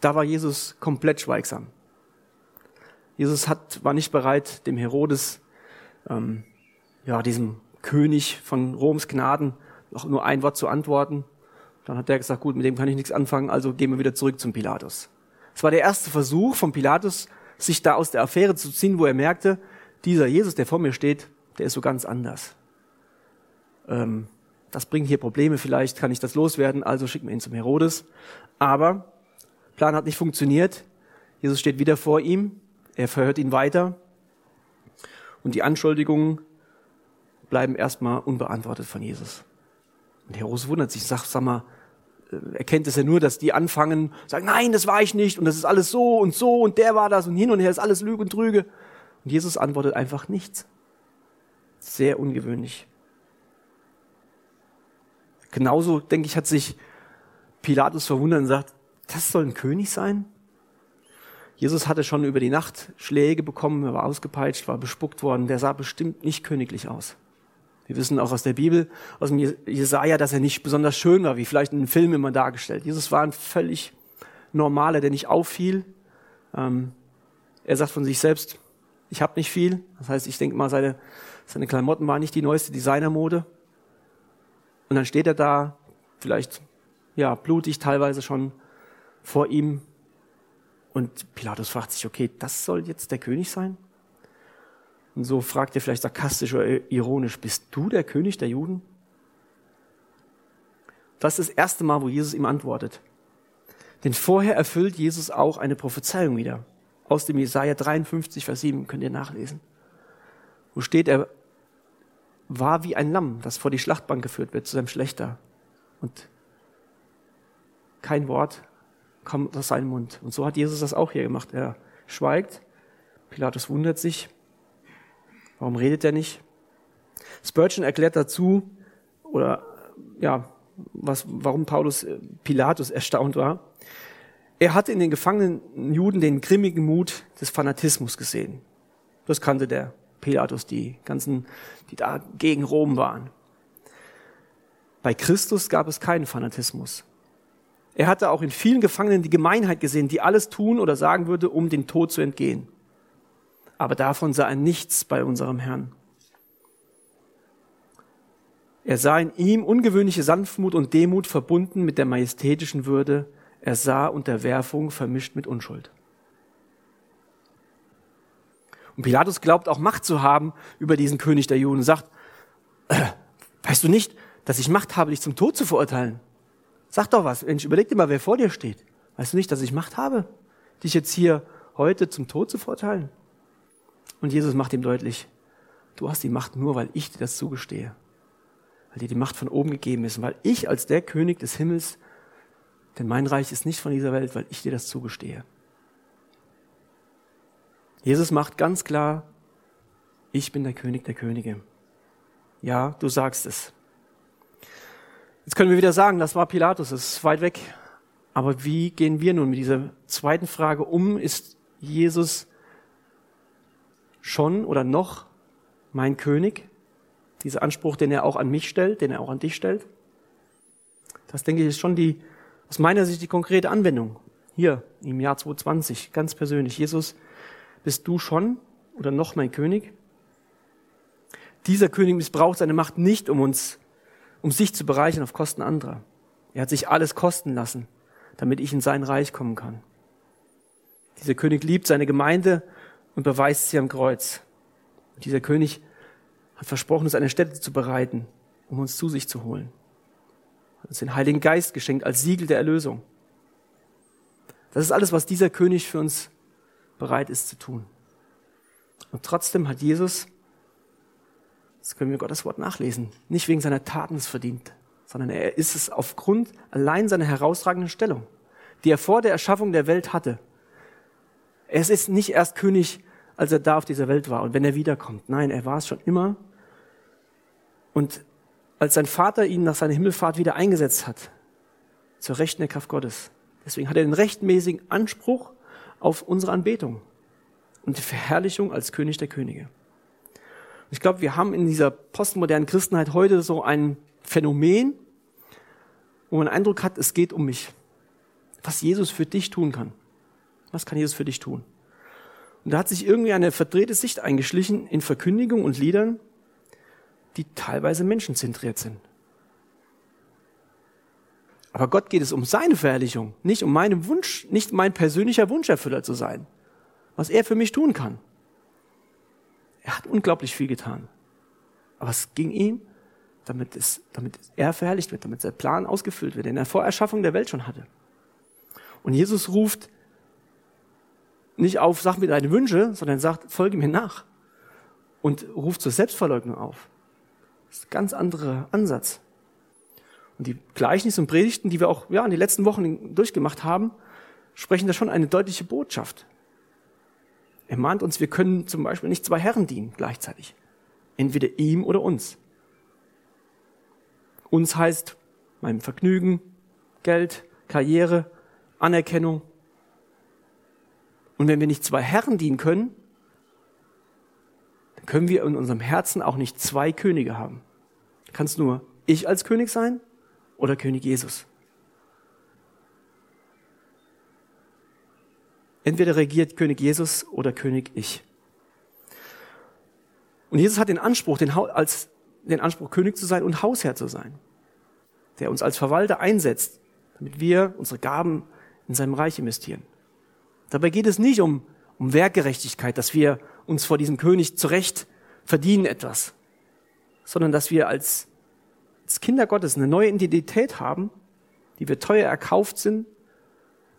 Da war Jesus komplett schweigsam. Jesus hat, war nicht bereit, dem Herodes, ähm, ja, diesem König von Roms Gnaden, noch nur ein Wort zu antworten. Dann hat er gesagt, gut, mit dem kann ich nichts anfangen, also gehen wir wieder zurück zum Pilatus. Es war der erste Versuch von Pilatus, sich da aus der Affäre zu ziehen, wo er merkte, dieser Jesus, der vor mir steht, der ist so ganz anders. Ähm, das bringt hier Probleme, vielleicht kann ich das loswerden, also schicken wir ihn zum Herodes. Aber Plan hat nicht funktioniert. Jesus steht wieder vor ihm, er verhört ihn weiter und die Anschuldigungen bleiben erstmal unbeantwortet von Jesus. Und Herodes wundert sich, sagt, sag mal, äh, erkennt es ja nur, dass die anfangen, sagen, nein, das war ich nicht und das ist alles so und so und der war das und hin und her ist alles Lüge und Trüge. Und Jesus antwortet einfach nichts. Sehr ungewöhnlich. Genauso, denke ich, hat sich Pilatus verwundert und sagt, das soll ein König sein? Jesus hatte schon über die Nacht Schläge bekommen, er war ausgepeitscht, war bespuckt worden, der sah bestimmt nicht königlich aus. Wir wissen auch aus der Bibel, aus dem Jesaja, dass er nicht besonders schön war, wie vielleicht in einem Film immer dargestellt. Jesus war ein völlig normaler, der nicht auffiel. Ähm, er sagt von sich selbst, ich habe nicht viel. Das heißt, ich denke mal, seine, seine Klamotten waren nicht die neueste Designermode. Und dann steht er da, vielleicht ja blutig teilweise schon vor ihm. Und Pilatus fragt sich, okay, das soll jetzt der König sein? Und so fragt er vielleicht sarkastisch oder ironisch, bist du der König der Juden? Das ist das erste Mal, wo Jesus ihm antwortet. Denn vorher erfüllt Jesus auch eine Prophezeiung wieder. Aus dem Jesaja 53, Vers 7 könnt ihr nachlesen. Wo steht, er war wie ein Lamm, das vor die Schlachtbank geführt wird, zu seinem Schlechter. Und kein Wort kommt aus seinem Mund. Und so hat Jesus das auch hier gemacht. Er schweigt. Pilatus wundert sich. Warum redet er nicht? Spurgeon erklärt dazu, oder ja, was, warum Paulus äh, Pilatus erstaunt war. Er hatte in den gefangenen Juden den grimmigen Mut des Fanatismus gesehen. Das kannte der Pilatus, die ganzen, die da gegen Rom waren. Bei Christus gab es keinen Fanatismus. Er hatte auch in vielen Gefangenen die Gemeinheit gesehen, die alles tun oder sagen würde, um den Tod zu entgehen aber davon sah er nichts bei unserem Herrn. Er sah in ihm ungewöhnliche Sanftmut und Demut verbunden mit der majestätischen Würde. Er sah Unterwerfung vermischt mit Unschuld. Und Pilatus glaubt auch Macht zu haben über diesen König der Juden und sagt, äh, weißt du nicht, dass ich Macht habe, dich zum Tod zu verurteilen? Sag doch was, Mensch, überleg dir mal, wer vor dir steht. Weißt du nicht, dass ich Macht habe, dich jetzt hier heute zum Tod zu verurteilen? Und Jesus macht ihm deutlich, du hast die Macht nur, weil ich dir das zugestehe. Weil dir die Macht von oben gegeben ist. weil ich als der König des Himmels, denn mein Reich ist nicht von dieser Welt, weil ich dir das zugestehe. Jesus macht ganz klar, ich bin der König der Könige. Ja, du sagst es. Jetzt können wir wieder sagen, das war Pilatus, das ist weit weg. Aber wie gehen wir nun mit dieser zweiten Frage um? Ist Jesus schon oder noch mein König? Dieser Anspruch, den er auch an mich stellt, den er auch an dich stellt? Das denke ich ist schon die, aus meiner Sicht die konkrete Anwendung. Hier im Jahr 2020, ganz persönlich. Jesus, bist du schon oder noch mein König? Dieser König missbraucht seine Macht nicht, um uns, um sich zu bereichern auf Kosten anderer. Er hat sich alles kosten lassen, damit ich in sein Reich kommen kann. Dieser König liebt seine Gemeinde und beweist sie am Kreuz. Und dieser König hat versprochen, uns eine Stätte zu bereiten, um uns zu sich zu holen. Hat uns den Heiligen Geist geschenkt als Siegel der Erlösung. Das ist alles, was dieser König für uns bereit ist zu tun. Und trotzdem hat Jesus, das können wir Gottes Wort nachlesen, nicht wegen seiner Taten es verdient, sondern er ist es aufgrund allein seiner herausragenden Stellung, die er vor der Erschaffung der Welt hatte. Er ist nicht erst König, als er da auf dieser Welt war und wenn er wiederkommt. Nein, er war es schon immer. Und als sein Vater ihn nach seiner Himmelfahrt wieder eingesetzt hat, zur Rechten der Kraft Gottes. Deswegen hat er den rechtmäßigen Anspruch auf unsere Anbetung und die Verherrlichung als König der Könige. ich glaube, wir haben in dieser postmodernen Christenheit heute so ein Phänomen, wo man den Eindruck hat, es geht um mich. Was Jesus für dich tun kann. Was kann Jesus für dich tun? Und da hat sich irgendwie eine verdrehte Sicht eingeschlichen in Verkündigung und Liedern, die teilweise menschenzentriert sind. Aber Gott geht es um seine Verherrlichung, nicht um meinen Wunsch, nicht mein persönlicher Wunscherfüller zu sein, was er für mich tun kann. Er hat unglaublich viel getan. Aber es ging ihm, damit, es, damit er verherrlicht wird, damit sein Plan ausgefüllt wird, den er vor Erschaffung der Welt schon hatte. Und Jesus ruft nicht auf, sag mir deine Wünsche, sondern sagt, folge mir nach. Und ruft zur Selbstverleugnung auf. Das ist ein ganz anderer Ansatz. Und die Gleichnisse und Predigten, die wir auch ja, in den letzten Wochen durchgemacht haben, sprechen da schon eine deutliche Botschaft. Er mahnt uns, wir können zum Beispiel nicht zwei Herren dienen gleichzeitig. Entweder ihm oder uns. Uns heißt meinem Vergnügen, Geld, Karriere, Anerkennung. Und wenn wir nicht zwei Herren dienen können, dann können wir in unserem Herzen auch nicht zwei Könige haben. Kann es nur ich als König sein oder König Jesus. Entweder regiert König Jesus oder König ich. Und Jesus hat den Anspruch, den, als, den Anspruch, König zu sein und Hausherr zu sein, der uns als Verwalter einsetzt, damit wir unsere Gaben in seinem Reich investieren. Dabei geht es nicht um, um Werkgerechtigkeit, dass wir uns vor diesem König zurecht verdienen etwas, sondern dass wir als, als Kinder Gottes eine neue Identität haben, die wir teuer erkauft sind,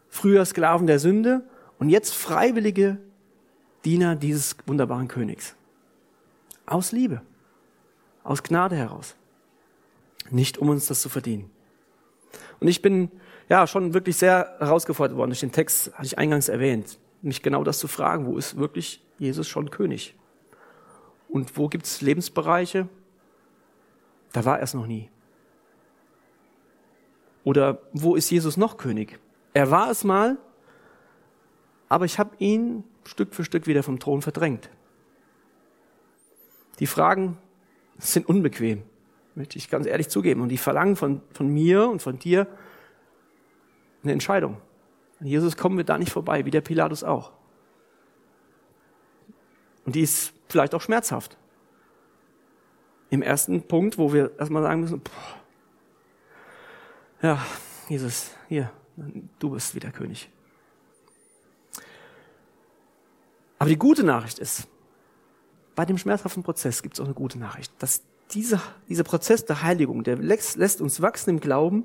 früher Sklaven der Sünde und jetzt freiwillige Diener dieses wunderbaren Königs. Aus Liebe, aus Gnade heraus. Nicht um uns das zu verdienen. Und ich bin ja schon wirklich sehr herausgefordert worden durch den Text, hatte ich eingangs erwähnt, mich genau das zu fragen, wo ist wirklich Jesus schon König? Und wo gibt es Lebensbereiche? Da war er es noch nie. Oder wo ist Jesus noch König? Er war es mal, aber ich habe ihn Stück für Stück wieder vom Thron verdrängt. Die Fragen sind unbequem, möchte ich ganz ehrlich zugeben. Und die verlangen von, von mir und von dir eine Entscheidung. An Jesus kommen wir da nicht vorbei, wie der Pilatus auch. Und die ist vielleicht auch schmerzhaft. Im ersten Punkt, wo wir erstmal sagen müssen, boah, ja, Jesus, hier, du bist wieder König. Aber die gute Nachricht ist, bei dem schmerzhaften Prozess gibt es auch eine gute Nachricht, dass dieser, dieser Prozess der Heiligung, der lässt, uns wachsen im Glauben.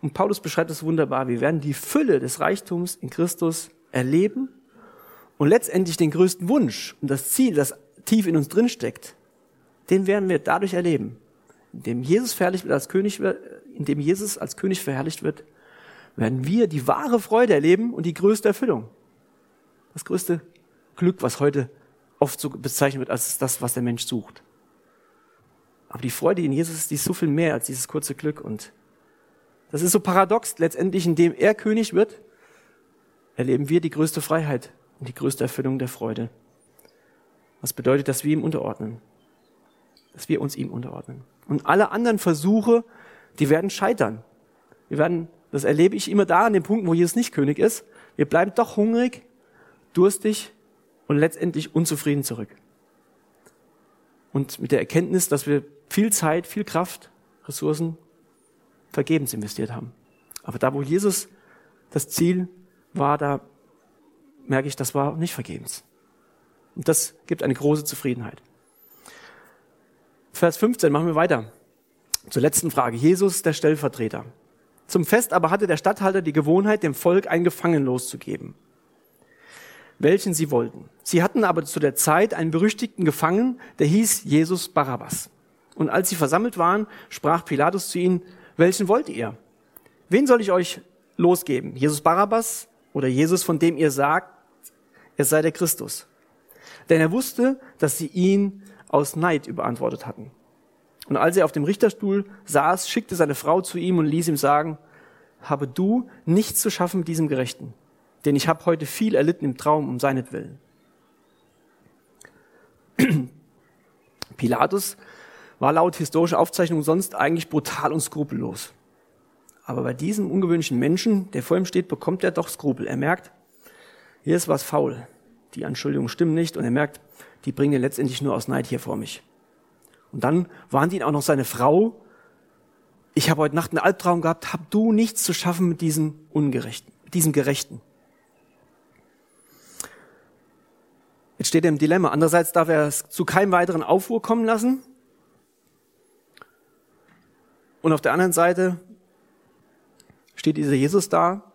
Und Paulus beschreibt das wunderbar. Wir werden die Fülle des Reichtums in Christus erleben und letztendlich den größten Wunsch und das Ziel, das tief in uns drin steckt, den werden wir dadurch erleben, indem Jesus verherrlicht wird als König, indem Jesus als König verherrlicht wird, werden wir die wahre Freude erleben und die größte Erfüllung. Das größte Glück, was heute oft so bezeichnet wird als das, was der Mensch sucht. Aber die Freude in Jesus ist, die ist so viel mehr als dieses kurze Glück. Und das ist so paradox. Letztendlich, indem er König wird, erleben wir die größte Freiheit und die größte Erfüllung der Freude. Was bedeutet, dass wir ihm unterordnen. Dass wir uns ihm unterordnen. Und alle anderen Versuche, die werden scheitern. Wir werden, das erlebe ich immer da an dem Punkt, wo Jesus nicht König ist. Wir bleiben doch hungrig, durstig und letztendlich unzufrieden zurück. Und mit der Erkenntnis, dass wir viel Zeit, viel Kraft, Ressourcen vergebens investiert haben. Aber da, wo Jesus das Ziel war, da merke ich, das war nicht vergebens. Und das gibt eine große Zufriedenheit. Vers 15 machen wir weiter. Zur letzten Frage. Jesus, der Stellvertreter. Zum Fest aber hatte der Statthalter die Gewohnheit, dem Volk einen Gefangenen loszugeben welchen sie wollten. Sie hatten aber zu der Zeit einen berüchtigten Gefangenen, der hieß Jesus Barabbas. Und als sie versammelt waren, sprach Pilatus zu ihnen, welchen wollt ihr? Wen soll ich euch losgeben? Jesus Barabbas oder Jesus, von dem ihr sagt, er sei der Christus? Denn er wusste, dass sie ihn aus Neid überantwortet hatten. Und als er auf dem Richterstuhl saß, schickte seine Frau zu ihm und ließ ihm sagen, habe du nichts zu schaffen mit diesem Gerechten denn ich habe heute viel erlitten im Traum um seinetwillen. Pilatus war laut historischer Aufzeichnung sonst eigentlich brutal und skrupellos. Aber bei diesem ungewöhnlichen Menschen, der vor ihm steht, bekommt er doch Skrupel. Er merkt, hier ist was faul. Die Anschuldigungen stimmen nicht und er merkt, die bringen ihn letztendlich nur aus Neid hier vor mich. Und dann warnt ihn auch noch seine Frau, ich habe heute Nacht einen Albtraum gehabt, hab du nichts zu schaffen mit diesem Ungerechten, mit diesem Gerechten. Jetzt steht er im Dilemma. Andererseits darf er es zu keinem weiteren Aufruhr kommen lassen. Und auf der anderen Seite steht dieser Jesus da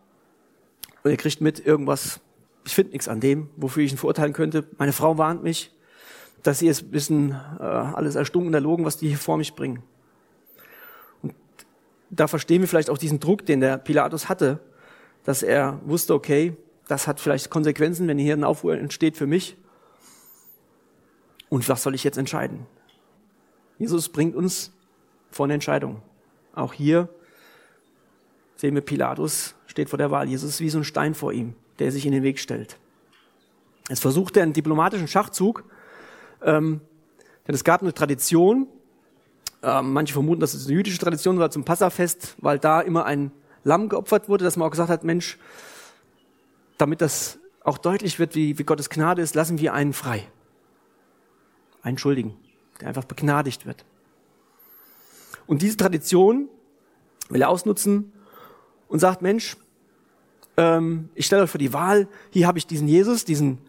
und er kriegt mit irgendwas. Ich finde nichts an dem, wofür ich ihn verurteilen könnte. Meine Frau warnt mich, dass sie es bisschen äh, alles erstunken, erlogen, was die hier vor mich bringen. Und da verstehen wir vielleicht auch diesen Druck, den der Pilatus hatte, dass er wusste, okay, das hat vielleicht Konsequenzen, wenn hier ein Aufruhr entsteht für mich. Und was soll ich jetzt entscheiden? Jesus bringt uns vor eine Entscheidung. Auch hier sehen wir Pilatus, steht vor der Wahl. Jesus ist wie so ein Stein vor ihm, der sich in den Weg stellt. Es versucht er einen diplomatischen Schachzug, ähm, denn es gab eine Tradition, ähm, manche vermuten, dass es eine jüdische Tradition war zum Passafest, weil da immer ein Lamm geopfert wurde, dass man auch gesagt hat, Mensch, damit das auch deutlich wird, wie, wie Gottes Gnade ist, lassen wir einen frei. Einen Schuldigen, der einfach begnadigt wird. Und diese Tradition will er ausnutzen und sagt, Mensch, ähm, ich stelle euch vor die Wahl, hier habe ich diesen Jesus, diesen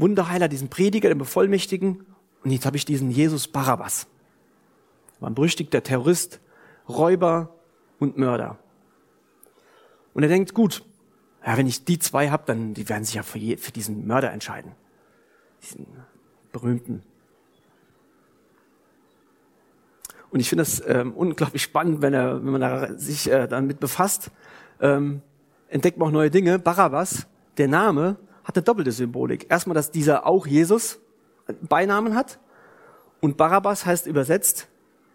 Wunderheiler, diesen Prediger, den Bevollmächtigen, und jetzt habe ich diesen Jesus Barabbas. War ein berüchtigter Terrorist, Räuber und Mörder. Und er denkt, gut, ja, wenn ich die zwei habe, dann die werden sich ja für, je, für diesen Mörder entscheiden. Diesen berühmten. Und ich finde das ähm, unglaublich spannend, wenn, er, wenn man da sich äh, damit befasst, ähm, entdeckt man auch neue Dinge. Barabbas, der Name, hat eine doppelte Symbolik. Erstmal, dass dieser auch Jesus Beinamen hat. Und Barabbas heißt übersetzt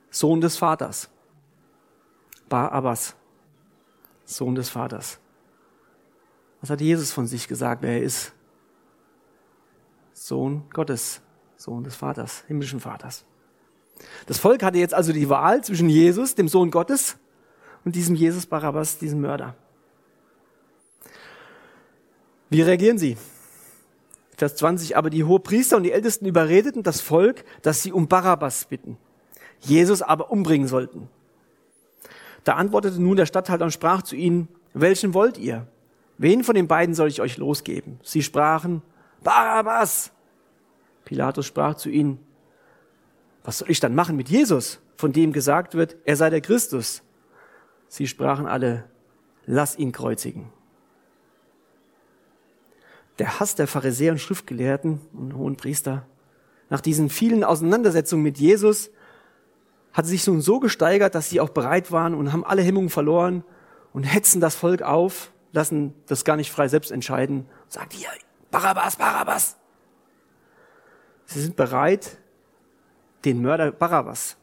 Sohn des Vaters. Barabbas, Sohn des Vaters. Was hat Jesus von sich gesagt, wer er ist? Sohn Gottes, Sohn des Vaters, himmlischen Vaters. Das Volk hatte jetzt also die Wahl zwischen Jesus, dem Sohn Gottes, und diesem Jesus Barabbas, diesem Mörder. Wie reagieren sie? Vers 20, aber die Hohepriester und die Ältesten überredeten das Volk, dass sie um Barabbas bitten, Jesus aber umbringen sollten. Da antwortete nun der Statthalter und sprach zu ihnen, welchen wollt ihr? Wen von den beiden soll ich euch losgeben? Sie sprachen, Barabbas. Pilatus sprach zu ihnen, was soll ich dann machen mit Jesus, von dem gesagt wird, er sei der Christus? Sie sprachen alle, lass ihn kreuzigen. Der Hass der Pharisäer und Schriftgelehrten und hohen Priester nach diesen vielen Auseinandersetzungen mit Jesus hat sich nun so gesteigert, dass sie auch bereit waren und haben alle Hemmungen verloren und hetzen das Volk auf, lassen das gar nicht frei selbst entscheiden und sagen, hier, Barabbas, Barabbas. Sie sind bereit, den Mörder Barabbas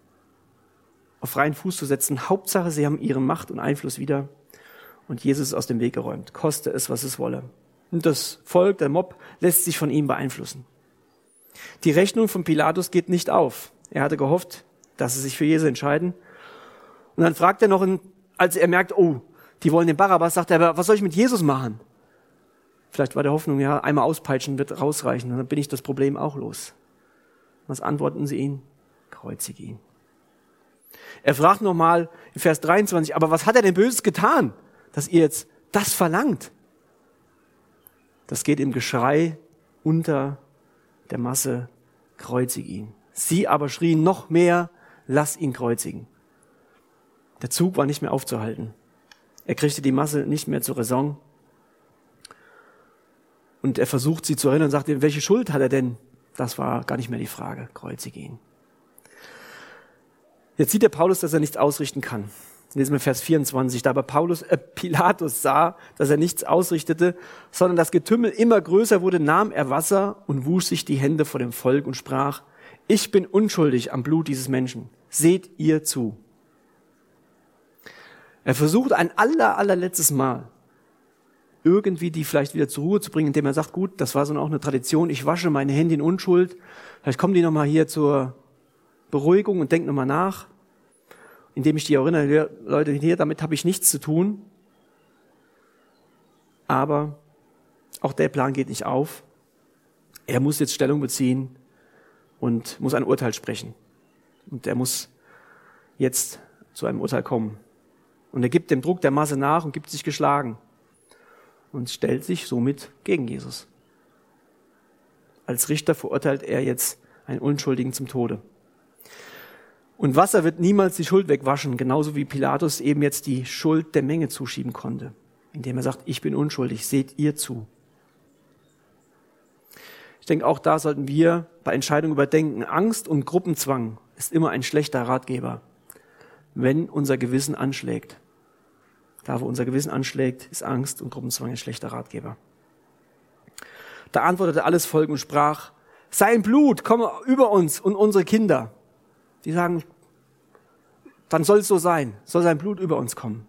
auf freien Fuß zu setzen. Hauptsache, sie haben ihre Macht und Einfluss wieder und Jesus aus dem Weg geräumt, koste es, was es wolle. Und das Volk, der Mob, lässt sich von ihm beeinflussen. Die Rechnung von Pilatus geht nicht auf. Er hatte gehofft, dass sie sich für Jesus entscheiden. Und dann fragt er noch, als er merkt, oh, die wollen den Barabbas, sagt er, was soll ich mit Jesus machen? Vielleicht war der Hoffnung, ja, einmal auspeitschen wird rausreichen, dann bin ich das Problem auch los. Was antworten sie ihn? Kreuzige ihn. Er fragt nochmal in Vers 23, aber was hat er denn Böses getan, dass ihr jetzt das verlangt? Das geht im Geschrei unter der Masse, kreuzig ihn. Sie aber schrien noch mehr, lass ihn kreuzigen. Der Zug war nicht mehr aufzuhalten. Er kriegte die Masse nicht mehr zur Raison. Und er versucht sie zu erinnern und sagt, welche Schuld hat er denn? Das war gar nicht mehr die Frage. Kreuzige ihn. Jetzt sieht der Paulus, dass er nichts ausrichten kann. Lesen wir Vers 24. Da aber Paulus, äh, Pilatus sah, dass er nichts ausrichtete, sondern das Getümmel immer größer wurde, nahm er Wasser und wusch sich die Hände vor dem Volk und sprach, ich bin unschuldig am Blut dieses Menschen. Seht ihr zu. Er versucht ein aller, allerletztes Mal irgendwie die vielleicht wieder zur Ruhe zu bringen, indem er sagt, gut, das war so auch eine Tradition, ich wasche meine Hände in Unschuld, vielleicht kommen die nochmal hier zur Beruhigung und denken nochmal nach, indem ich die erinnere, Leute, hier, damit habe ich nichts zu tun. Aber auch der Plan geht nicht auf. Er muss jetzt Stellung beziehen und muss ein Urteil sprechen. Und er muss jetzt zu einem Urteil kommen. Und er gibt dem Druck der Masse nach und gibt sich geschlagen und stellt sich somit gegen Jesus. Als Richter verurteilt er jetzt einen Unschuldigen zum Tode. Und Wasser wird niemals die Schuld wegwaschen, genauso wie Pilatus eben jetzt die Schuld der Menge zuschieben konnte, indem er sagt, ich bin unschuldig, seht ihr zu. Ich denke, auch da sollten wir bei Entscheidungen überdenken. Angst und Gruppenzwang ist immer ein schlechter Ratgeber, wenn unser Gewissen anschlägt. Da, wo unser Gewissen anschlägt, ist Angst und Gruppenzwang ein schlechter Ratgeber. Da antwortete alles Volk und sprach, sein Blut komme über uns und unsere Kinder. Die sagen, dann soll es so sein, soll sein Blut über uns kommen.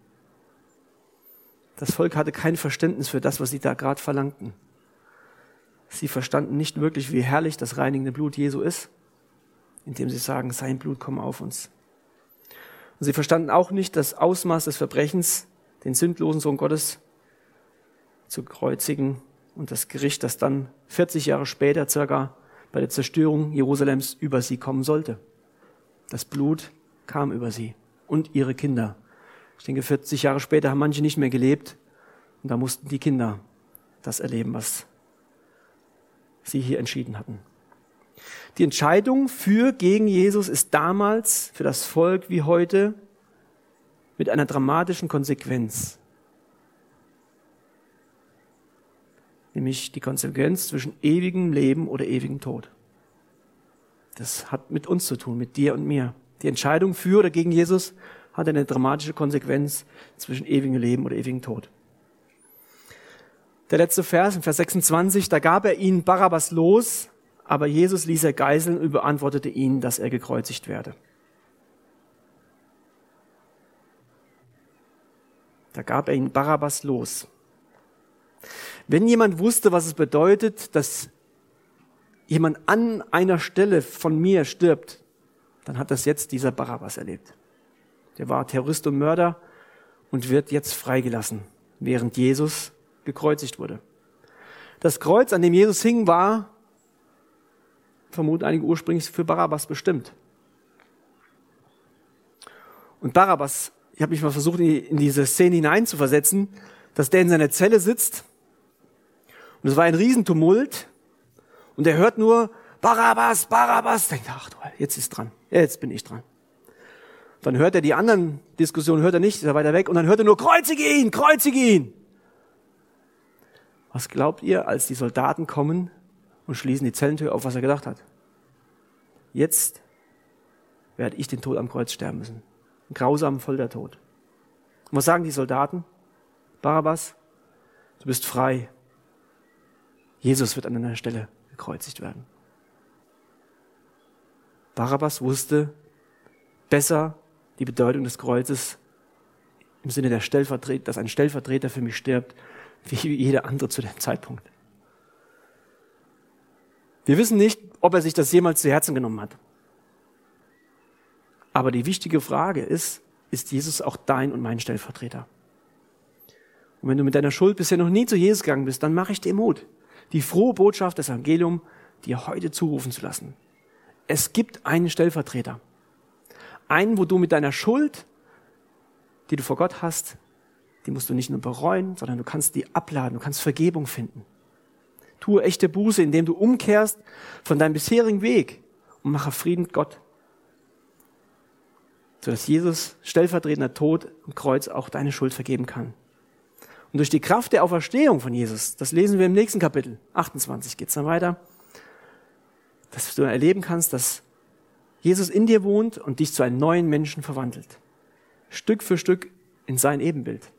Das Volk hatte kein Verständnis für das, was sie da gerade verlangten. Sie verstanden nicht wirklich, wie herrlich das reinigende Blut Jesu ist, indem sie sagen, sein Blut komme auf uns. Und sie verstanden auch nicht das Ausmaß des Verbrechens, den sündlosen Sohn Gottes zu kreuzigen und das Gericht, das dann 40 Jahre später circa bei der Zerstörung Jerusalems über sie kommen sollte. Das Blut kam über sie und ihre Kinder. Ich denke, 40 Jahre später haben manche nicht mehr gelebt und da mussten die Kinder das erleben, was sie hier entschieden hatten. Die Entscheidung für gegen Jesus ist damals für das Volk wie heute mit einer dramatischen Konsequenz. Nämlich die Konsequenz zwischen ewigem Leben oder ewigem Tod. Das hat mit uns zu tun, mit dir und mir. Die Entscheidung für oder gegen Jesus hat eine dramatische Konsequenz zwischen ewigem Leben oder ewigem Tod. Der letzte Vers, Vers 26, da gab er ihnen Barabbas los, aber Jesus ließ er geiseln und beantwortete ihnen, dass er gekreuzigt werde. Da gab er ihnen Barabbas los. Wenn jemand wusste, was es bedeutet, dass jemand an einer Stelle von mir stirbt, dann hat das jetzt dieser Barabbas erlebt. Der war Terrorist und Mörder und wird jetzt freigelassen, während Jesus gekreuzigt wurde. Das Kreuz, an dem Jesus hing, war, vermuten einige ursprünglich, für Barabbas bestimmt. Und Barabbas, ich habe mich mal versucht, in diese Szene hineinzuversetzen, dass der in seiner Zelle sitzt und es war ein Riesentumult und er hört nur Barabbas, Barabbas, denkt, ach du, jetzt ist dran, jetzt bin ich dran. Dann hört er die anderen Diskussionen, hört er nicht, ist er weiter weg und dann hört er nur, kreuzige ihn, kreuzige ihn. Was glaubt ihr, als die Soldaten kommen und schließen die Zellentür auf, was er gedacht hat? Jetzt werde ich den Tod am Kreuz sterben müssen. Ein grausamen Foltertod. Und was sagen die Soldaten? Barabbas, du bist frei. Jesus wird an einer Stelle gekreuzigt werden. Barabbas wusste besser die Bedeutung des Kreuzes im Sinne der Stellvertreter, dass ein Stellvertreter für mich stirbt, wie jeder andere zu dem Zeitpunkt. Wir wissen nicht, ob er sich das jemals zu Herzen genommen hat. Aber die wichtige Frage ist, ist Jesus auch dein und mein Stellvertreter? Und wenn du mit deiner Schuld bisher noch nie zu Jesus gegangen bist, dann mache ich dir Mut, die frohe Botschaft des Evangelium dir heute zurufen zu lassen. Es gibt einen Stellvertreter. Einen, wo du mit deiner Schuld, die du vor Gott hast, die musst du nicht nur bereuen, sondern du kannst die abladen, du kannst Vergebung finden. Tue echte Buße, indem du umkehrst von deinem bisherigen Weg und mache Frieden mit Gott. Sodass Jesus stellvertretender Tod am Kreuz auch deine Schuld vergeben kann. Und durch die Kraft der Auferstehung von Jesus, das lesen wir im nächsten Kapitel, 28 geht's dann weiter, dass du erleben kannst, dass Jesus in dir wohnt und dich zu einem neuen Menschen verwandelt. Stück für Stück in sein Ebenbild.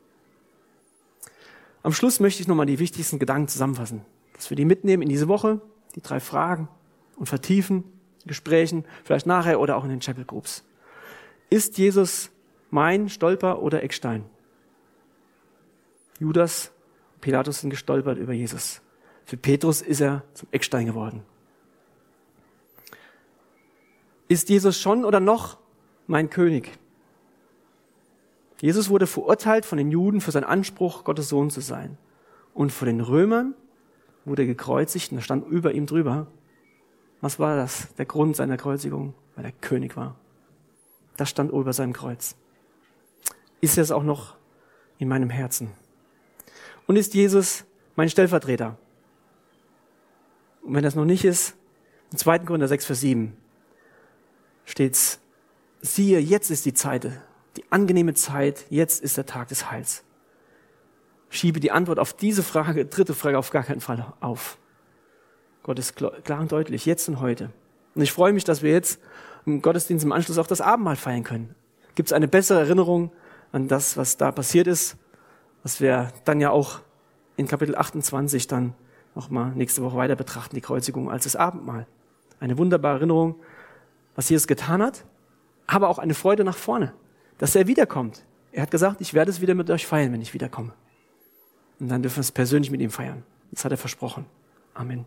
Am Schluss möchte ich nochmal die wichtigsten Gedanken zusammenfassen, dass wir die mitnehmen in diese Woche, die drei Fragen und vertiefen, Gesprächen, vielleicht nachher oder auch in den Chapel Groups. Ist Jesus mein Stolper oder Eckstein? Judas, Pilatus sind gestolpert über Jesus. Für Petrus ist er zum Eckstein geworden. Ist Jesus schon oder noch mein König? Jesus wurde verurteilt von den Juden für seinen Anspruch, Gottes Sohn zu sein. Und von den Römern wurde er gekreuzigt und da stand über ihm drüber. Was war das? Der Grund seiner Kreuzigung, weil er König war. Das stand über seinem Kreuz. Ist es auch noch in meinem Herzen? Und ist Jesus mein Stellvertreter? Und wenn das noch nicht ist, im 2. Korinther 6, Vers 7 steht's, siehe, jetzt ist die Zeit, die angenehme Zeit, jetzt ist der Tag des Heils. Schiebe die Antwort auf diese Frage, dritte Frage, auf gar keinen Fall auf. Gott ist klar und deutlich, jetzt und heute. Und ich freue mich, dass wir jetzt im Gottesdienst im Anschluss auch das Abendmahl feiern können. Gibt es eine bessere Erinnerung an das, was da passiert ist, was wir dann ja auch in Kapitel 28 dann nochmal nächste Woche weiter betrachten, die Kreuzigung als das Abendmahl. Eine wunderbare Erinnerung, was Jesus getan hat, aber auch eine Freude nach vorne dass er wiederkommt. Er hat gesagt, ich werde es wieder mit euch feiern, wenn ich wiederkomme. Und dann dürfen wir es persönlich mit ihm feiern. Das hat er versprochen. Amen.